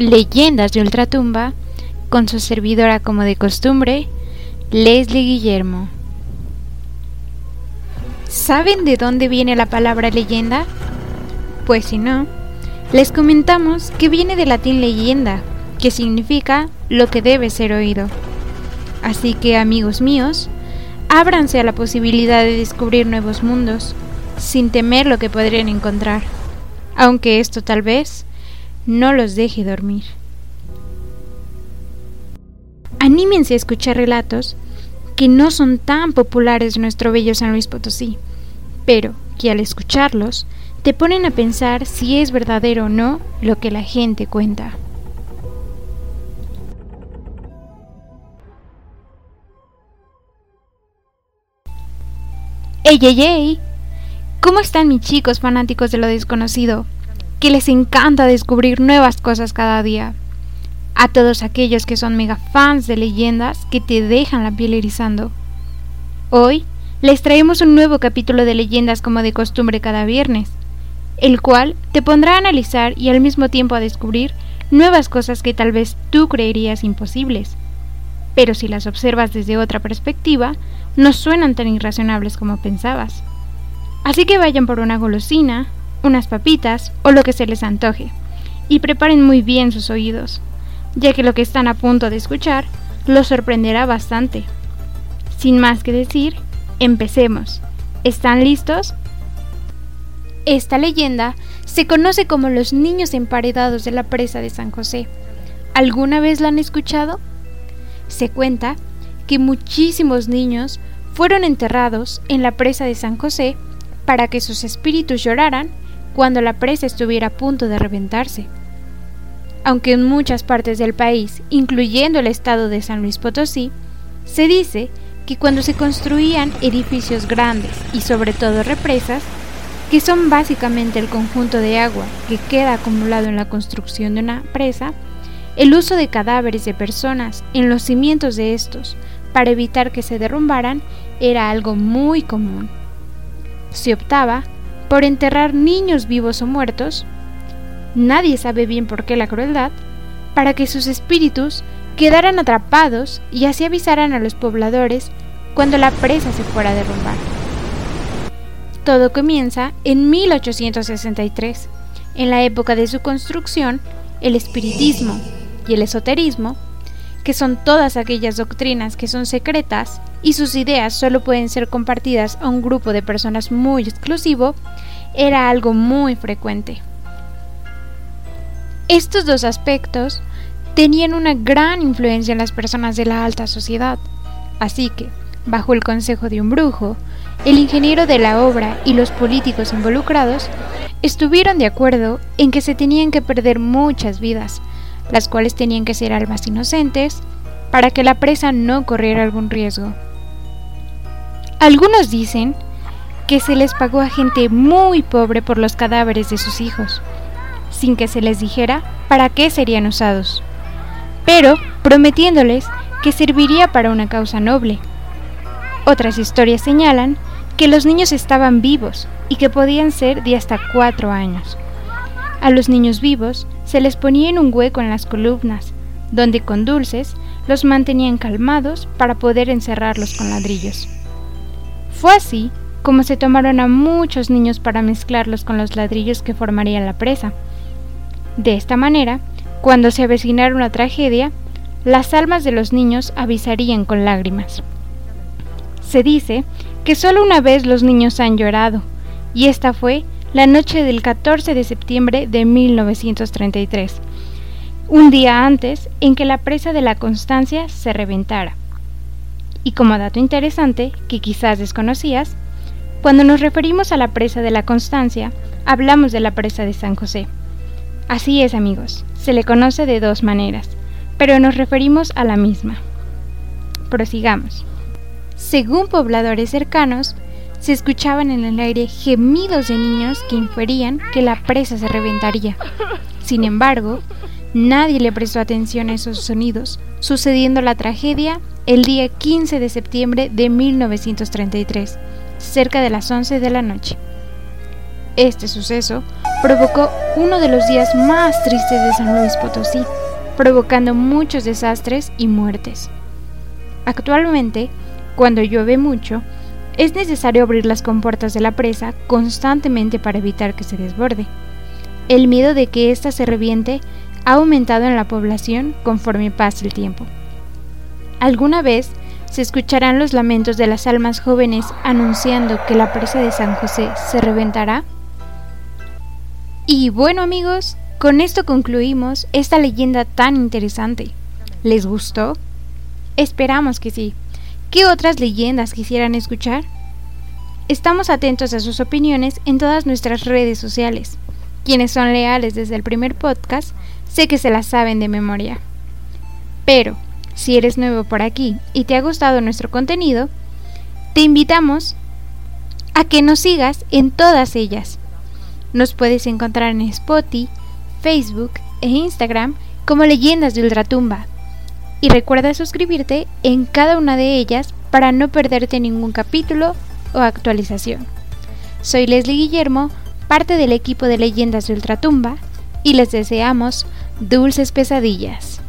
Leyendas de Ultratumba, con su servidora como de costumbre, Leslie Guillermo. ¿Saben de dónde viene la palabra leyenda? Pues si no, les comentamos que viene del latín leyenda, que significa lo que debe ser oído. Así que amigos míos, ábranse a la posibilidad de descubrir nuevos mundos, sin temer lo que podrían encontrar, aunque esto tal vez no los deje dormir. Anímense a escuchar relatos que no son tan populares nuestro bello San Luis Potosí, pero que al escucharlos te ponen a pensar si es verdadero o no lo que la gente cuenta. ¡Ey, ey, ey! ¿Cómo están mis chicos fanáticos de lo desconocido? Que les encanta descubrir nuevas cosas cada día. A todos aquellos que son mega fans de leyendas que te dejan la piel erizando. Hoy les traemos un nuevo capítulo de leyendas como de costumbre cada viernes, el cual te pondrá a analizar y al mismo tiempo a descubrir nuevas cosas que tal vez tú creerías imposibles. Pero si las observas desde otra perspectiva, no suenan tan irracionables como pensabas. Así que vayan por una golosina, unas papitas o lo que se les antoje, y preparen muy bien sus oídos, ya que lo que están a punto de escuchar los sorprenderá bastante. Sin más que decir, empecemos. ¿Están listos? Esta leyenda se conoce como los niños emparedados de la presa de San José. ¿Alguna vez la han escuchado? Se cuenta que muchísimos niños fueron enterrados en la presa de San José para que sus espíritus lloraran cuando la presa estuviera a punto de reventarse. Aunque en muchas partes del país, incluyendo el estado de San Luis Potosí, se dice que cuando se construían edificios grandes y sobre todo represas, que son básicamente el conjunto de agua que queda acumulado en la construcción de una presa, el uso de cadáveres de personas en los cimientos de estos para evitar que se derrumbaran era algo muy común. Se optaba por enterrar niños vivos o muertos, nadie sabe bien por qué la crueldad, para que sus espíritus quedaran atrapados y así avisaran a los pobladores cuando la presa se fuera a derrumbar. Todo comienza en 1863. En la época de su construcción, el espiritismo y el esoterismo, que son todas aquellas doctrinas que son secretas y sus ideas solo pueden ser compartidas a un grupo de personas muy exclusivo, era algo muy frecuente. Estos dos aspectos tenían una gran influencia en las personas de la alta sociedad, así que, bajo el consejo de un brujo, el ingeniero de la obra y los políticos involucrados estuvieron de acuerdo en que se tenían que perder muchas vidas, las cuales tenían que ser almas inocentes, para que la presa no corriera algún riesgo. Algunos dicen que se les pagó a gente muy pobre por los cadáveres de sus hijos, sin que se les dijera para qué serían usados, pero prometiéndoles que serviría para una causa noble. Otras historias señalan que los niños estaban vivos y que podían ser de hasta cuatro años. A los niños vivos se les ponía en un hueco en las columnas, donde con dulces los mantenían calmados para poder encerrarlos con ladrillos. Fue así como se tomaron a muchos niños para mezclarlos con los ladrillos que formarían la presa. De esta manera, cuando se avecinara una tragedia, las almas de los niños avisarían con lágrimas. Se dice que solo una vez los niños han llorado, y esta fue la noche del 14 de septiembre de 1933, un día antes en que la presa de la Constancia se reventara. Y como dato interesante, que quizás desconocías, cuando nos referimos a la presa de la Constancia, hablamos de la presa de San José. Así es amigos, se le conoce de dos maneras, pero nos referimos a la misma. Prosigamos. Según pobladores cercanos, se escuchaban en el aire gemidos de niños que inferían que la presa se reventaría. Sin embargo, nadie le prestó atención a esos sonidos, sucediendo la tragedia el día 15 de septiembre de 1933, cerca de las 11 de la noche. Este suceso provocó uno de los días más tristes de San Luis Potosí, provocando muchos desastres y muertes. Actualmente, cuando llueve mucho, es necesario abrir las compuertas de la presa constantemente para evitar que se desborde. El miedo de que ésta se reviente ha aumentado en la población conforme pasa el tiempo. Alguna vez se escucharán los lamentos de las almas jóvenes anunciando que la presa de San José se reventará. Y bueno amigos, con esto concluimos esta leyenda tan interesante. ¿Les gustó? Esperamos que sí. ¿Qué otras leyendas quisieran escuchar? Estamos atentos a sus opiniones en todas nuestras redes sociales. Quienes son leales desde el primer podcast, sé que se las saben de memoria. Pero, si eres nuevo por aquí y te ha gustado nuestro contenido, te invitamos a que nos sigas en todas ellas. Nos puedes encontrar en Spotify, Facebook e Instagram como Leyendas de Ultratumba y recuerda suscribirte en cada una de ellas para no perderte ningún capítulo o actualización. Soy Leslie Guillermo, parte del equipo de Leyendas de Ultratumba, y les deseamos dulces pesadillas.